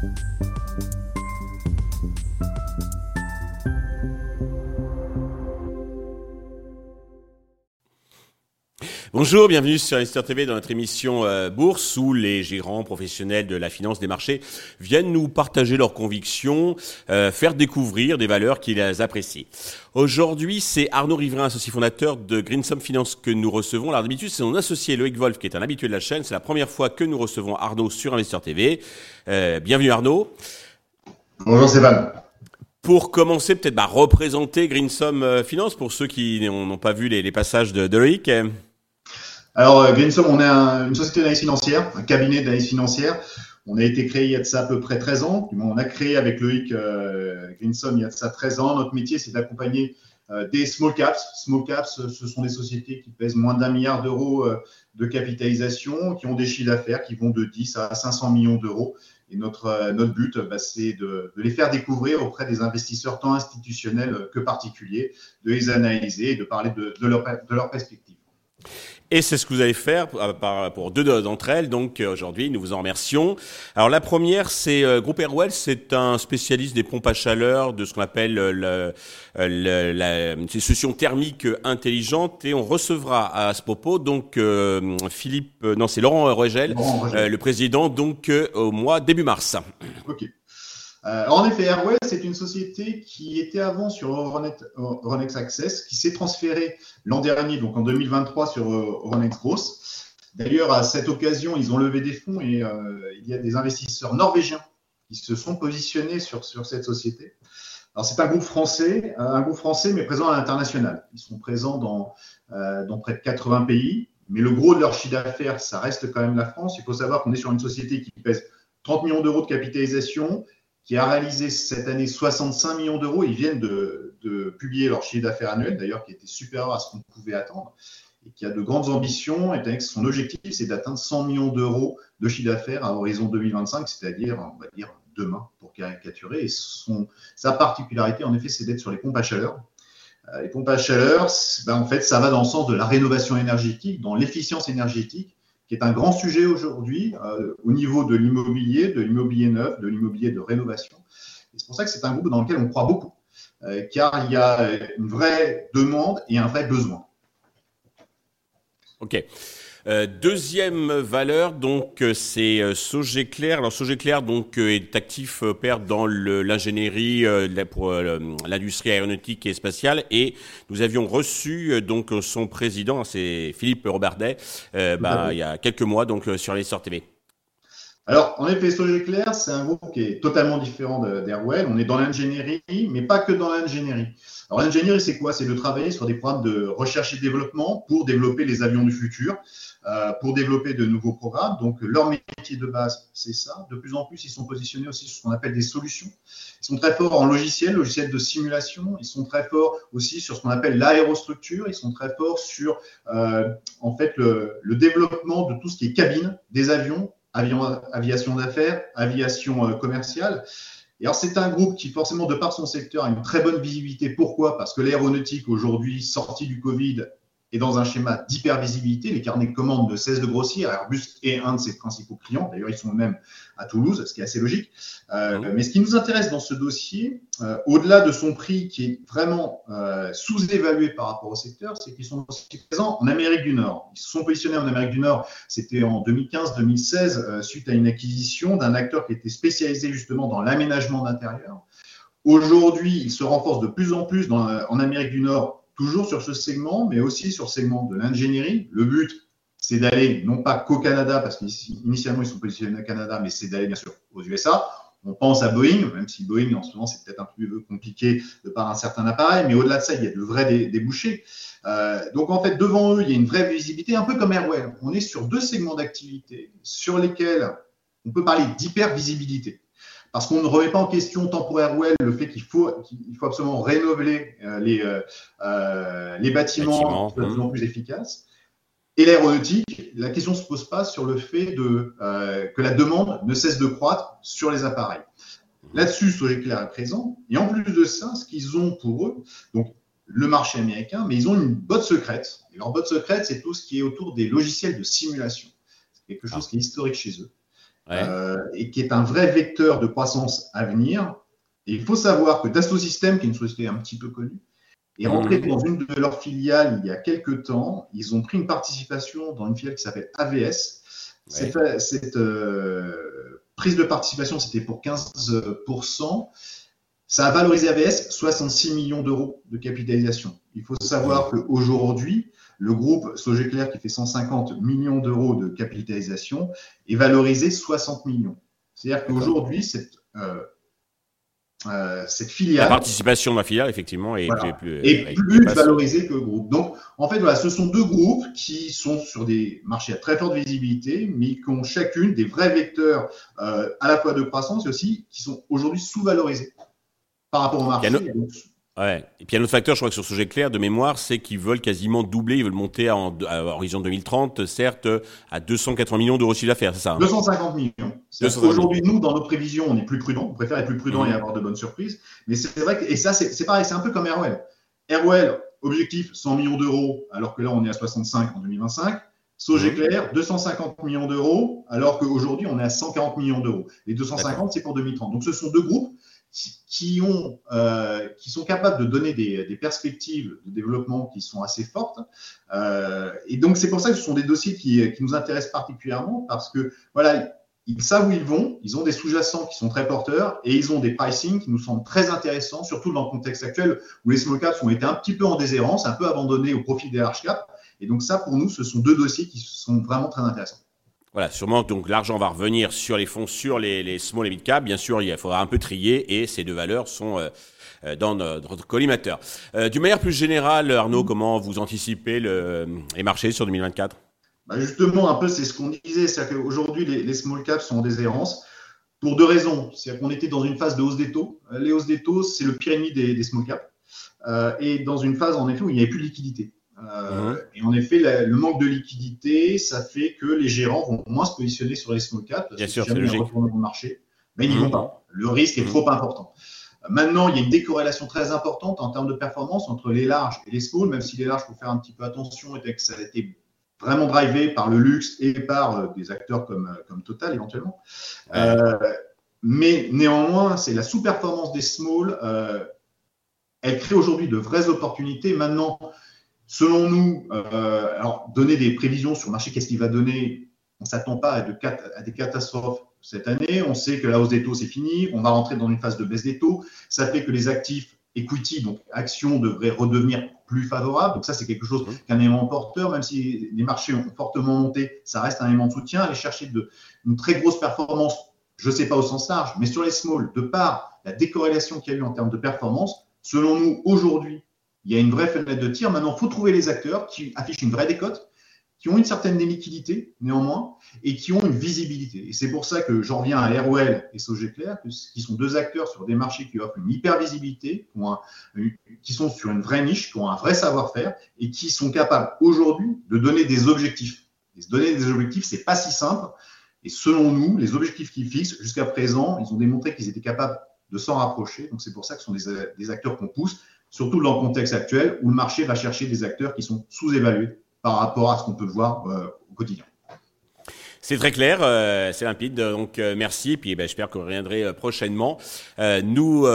Thank you. Bonjour, bienvenue sur Investor TV dans notre émission euh, Bourse où les gérants professionnels de la finance des marchés viennent nous partager leurs convictions, euh, faire découvrir des valeurs qu'ils apprécient. Aujourd'hui, c'est Arnaud Riverain, associé fondateur de Greensome Finance que nous recevons. Alors d'habitude, c'est mon associé Loïc Wolf qui est un habitué de la chaîne. C'est la première fois que nous recevons Arnaud sur Investor TV. Euh, bienvenue Arnaud. Bonjour Stéphane. Pour commencer, peut-être bah, représenter Greensome Finance pour ceux qui n'ont pas vu les, passages de, de Loïc. Alors, euh, Greensome, on est une société d'analyse financière, un cabinet d'analyse financière. On a été créé il y a de ça à peu près 13 ans. On a créé avec Loïc euh, il y a de ça 13 ans. Notre métier, c'est d'accompagner euh, des small caps. Small caps, ce sont des sociétés qui pèsent moins d'un milliard d'euros de capitalisation, qui ont des chiffres d'affaires qui vont de 10 à 500 millions d'euros. Et notre, notre but, bah, c'est de, les faire découvrir auprès des investisseurs tant institutionnels que particuliers, de les analyser et de parler de, de leur, de leur perspective. Et c'est ce que vous allez faire pour deux d'entre elles. Donc euh, aujourd'hui, nous vous en remercions. Alors la première, c'est euh, Groupe Airwell, c'est un spécialiste des pompes à chaleur, de ce qu'on appelle euh, le, la solution thermique intelligente. Et on recevra à ce propos donc Philippe, non c'est Laurent Rogel, le président, donc au mois début mars. Ok. Euh, en effet, Airwell, c'est une société qui était avant sur Euronext Access, qui s'est transférée l'an dernier, donc en 2023, sur euh, Euronext Gross. D'ailleurs, à cette occasion, ils ont levé des fonds et euh, il y a des investisseurs norvégiens qui se sont positionnés sur, sur cette société. Alors, c'est un groupe français, un groupe français, mais présent à l'international. Ils sont présents dans, dans près de 80 pays, mais le gros de leur chiffre d'affaires, ça reste quand même la France. Il faut savoir qu'on est sur une société qui pèse 30 millions d'euros de capitalisation qui a réalisé cette année 65 millions d'euros. Ils viennent de, publier leur chiffre d'affaires annuel, d'ailleurs, qui était supérieur à ce qu'on pouvait attendre, et qui a de grandes ambitions, et son objectif, c'est d'atteindre 100 millions d'euros de chiffre d'affaires à horizon 2025, c'est-à-dire, on va dire, demain, pour caricaturer. Sa particularité, en effet, c'est d'être sur les pompes à chaleur. Euh, les pompes à chaleur, ben, en fait, ça va dans le sens de la rénovation énergétique, dans l'efficience énergétique, qui est un grand sujet aujourd'hui euh, au niveau de l'immobilier, de l'immobilier neuf, de l'immobilier de rénovation. c'est pour ça que c'est un groupe dans lequel on croit beaucoup, euh, car il y a une vraie demande et un vrai besoin. OK. Euh, deuxième valeur, donc euh, c'est euh, Sogeclair. Alors Sogeclair donc est actif père dans l'ingénierie pour l'industrie aéronautique et spatiale et nous avions reçu donc son président, c'est Philippe Robardet, bah, il y a quelques mois donc sur les TV. Alors, en effet, Sogeclair, c'est un groupe qui est totalement différent d'Airwell. On est dans l'ingénierie, mais pas que dans l'ingénierie. Alors, l'ingénierie, c'est quoi? C'est de travailler sur des programmes de recherche et développement pour développer les avions du futur. Euh, pour développer de nouveaux programmes. Donc, leur métier de base, c'est ça. De plus en plus, ils sont positionnés aussi sur ce qu'on appelle des solutions. Ils sont très forts en logiciel, logiciel de simulation. Ils sont très forts aussi sur ce qu'on appelle l'aérostructure. Ils sont très forts sur, euh, en fait, le, développement de tout ce qui est cabine des avions, avion, aviation d'affaires, aviation euh, commerciale. Et alors, c'est un groupe qui, forcément, de par son secteur, a une très bonne visibilité. Pourquoi? Parce que l'aéronautique, aujourd'hui, sortie du Covid, et dans un schéma d'hypervisibilité. Les carnets de commandes ne cessent de grossir. Airbus est un de ses principaux clients. D'ailleurs, ils sont même à Toulouse, ce qui est assez logique. Euh, mais ce qui nous intéresse dans ce dossier, euh, au-delà de son prix qui est vraiment euh, sous-évalué par rapport au secteur, c'est qu'ils sont aussi présents en Amérique du Nord. Ils se sont positionnés en Amérique du Nord, c'était en 2015-2016, suite à une acquisition d'un acteur qui était spécialisé justement dans l'aménagement d'intérieur. Aujourd'hui, ils se renforcent de plus en plus dans, en Amérique du Nord toujours sur ce segment, mais aussi sur le segment de l'ingénierie. Le but, c'est d'aller non pas qu'au Canada, parce qu'initialement ils sont positionnés au Canada, mais c'est d'aller bien sûr aux USA. On pense à Boeing, même si Boeing en ce moment c'est peut-être un peu compliqué de par un certain appareil, mais au-delà de ça, il y a de vrais débouchés. Euh, donc en fait, devant eux, il y a une vraie visibilité, un peu comme Airwell. On est sur deux segments d'activité sur lesquels on peut parler d'hyper-visibilité parce qu'on ne remet pas en question, tant pour Airwell, le fait qu'il faut, qu'il faut absolument rénover euh, les, euh, euh, les bâtiments, de plus en plus efficaces. Et l'aéronautique, la question ne se pose pas sur le fait de, que la demande ne cesse de croître sur les appareils. Là-dessus, Sogeclair est présent. Et en plus de ça, ce qu'ils ont pour eux, donc le marché américain, mais ils ont une botte secrète. Et leur botte secrète, c'est tout ce qui est autour des logiciels de simulation. C'est quelque chose qui est historique chez eux. Et qui est un vrai vecteur de croissance à venir. Et il faut savoir que Dassault Systèmes, qui est une société un petit peu connue, est rentré mmh. dans une de leurs filiales il y a quelques temps. Ils ont pris une participation dans une filiale qui s'appelle AVS. Cette, euh, prise de participation, c'était pour 15%. Ça a valorisé AVS 66 millions d'euros de capitalisation. Il faut savoir qu'aujourd'hui, le groupe Sogeclair, qui fait 150 millions d'euros de capitalisation, est valorisé 60 millions. C'est-à-dire qu'aujourd'hui, cette euh, euh, cette filiale. La participation de la filiale, effectivement, est, plus, est plus valorisée que le groupe. Donc, en fait, voilà, ce sont deux groupes qui sont sur des marchés à très forte visibilité, mais qui ont chacune des vrais vecteurs euh, à la fois de croissance et aussi qui sont aujourd'hui sous-valorisés par rapport au marché. Ouais. Et puis il y a un autre facteur, je crois que sur ce sujet clair de mémoire, c'est qu'ils veulent quasiment doubler, ils veulent monter à, à horizon 2030, certes, à 280 millions d'euros de chiffre d'affaires, c'est ça 250 hein millions. Aujourd'hui, nous, dans nos prévisions, on est plus prudent, on préfère être plus prudent et mmh. avoir de bonnes surprises. Mais c'est vrai que, et ça, c'est pareil, c'est un peu comme Airwell. Airwell, objectif 100 millions d'euros, alors que là, on est à 65 en 2025. Sogeclair, 250 millions d'euros, alors qu'aujourd'hui, on est à 140 millions d'euros. Les 250, c'est pour 2030. Donc, ce sont deux groupes qui, ont, euh, qui sont capables de donner des, perspectives de développement qui sont assez fortes. Euh, et donc, c'est pour ça que ce sont des dossiers qui, qui, nous intéressent particulièrement parce que, voilà, ils savent où ils vont, ils ont des sous-jacents qui sont très porteurs et ils ont des pricing qui nous semblent très intéressants, surtout dans le contexte actuel où les small caps ont été un petit peu en déshérence, un peu abandonnés au profit des large caps. Et donc, ça, pour nous, ce sont deux dossiers qui sont vraiment très intéressants. Voilà, sûrement donc l'argent va revenir sur les fonds, sur les, small et mid cap. Bien sûr, il faudra un peu trier et ces deux valeurs sont euh, euh, dans notre collimateur. Euh, D'une manière plus générale, Arnaud, comment vous anticipez le, les marchés sur 2024 bah Justement, un peu, c'est ce qu'on disait, c'est qu'aujourd'hui, les, small caps sont en déshérence pour deux raisons. C'est-à-dire qu'on était dans une phase de hausse des taux. Les hausses des taux, c'est le ennemi des, des small caps. et dans une phase, en effet, où il n'y avait plus de liquidité. Euh. Et en effet, le manque de liquidité, ça fait que les gérants vont moins se positionner sur les small caps. Bien sûr, c'est logique. Le marché, mais ils n'y vont mhm. pas. Le risque est mhm. trop important. Maintenant, il y a une décorrélation très importante en termes de performance entre les larges et les small, même si les larges, il faut faire un petit peu attention, et que ça a été vraiment drivé par le luxe et par euh, des acteurs comme, euh, comme Total éventuellement. mais néanmoins, c'est la sous-performance des small. elle crée aujourd'hui de vraies opportunités. Maintenant, Selon nous, euh, alors donner des prévisions sur le marché, qu'est-ce qu'il va donner On ne s'attend pas à, de, à, des catastrophes cette année. On sait que la hausse des taux, c'est fini. On va rentrer dans une phase de baisse des taux. Ça fait que les actifs equity, donc actions, devraient redevenir plus favorables. Donc ça, c'est quelque chose qu'un élément porteur, même si les marchés ont fortement monté, ça reste un élément de soutien. Aller chercher de, une très grosse performance, je ne sais pas au sens large, mais sur les small, de par la décorrélation qu'il y a eu en termes de performance, selon nous, aujourd'hui, il y a une vraie fenêtre de tir. Maintenant, il faut trouver les acteurs qui affichent une vraie décote, qui ont une certaine liquidité néanmoins et qui ont une visibilité. Et c'est pour ça que j'en reviens à Airwell et Sogeclair, qui sont deux acteurs sur des marchés qui offrent une hyper visibilité, qui sont sur une vraie niche, qui ont un vrai savoir-faire et qui sont capables aujourd'hui de donner des objectifs. Et se donner des objectifs, c'est pas si simple. Et selon nous, les objectifs qu'ils fixent jusqu'à présent, ils ont démontré qu'ils étaient capables de s'en rapprocher. Donc c'est pour ça que ce sont des acteurs qu'on pousse surtout dans le contexte actuel où le marché va chercher des acteurs qui sont sous-évalués par rapport à ce qu'on peut voir euh, au quotidien. C'est très clair, euh, c'est limpide, donc euh, merci. Puis ben, j'espère que vous reviendrez prochainement nous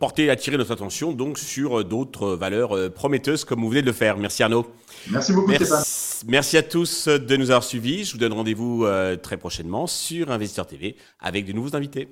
porter, attirer notre attention donc sur d'autres valeurs prometteuses comme vous venez de le faire. Merci Arnaud. Merci beaucoup Stéphane. Merci à tous de nous avoir suivis. Je vous donne rendez-vous très prochainement sur Investisseur TV avec de nouveaux invités.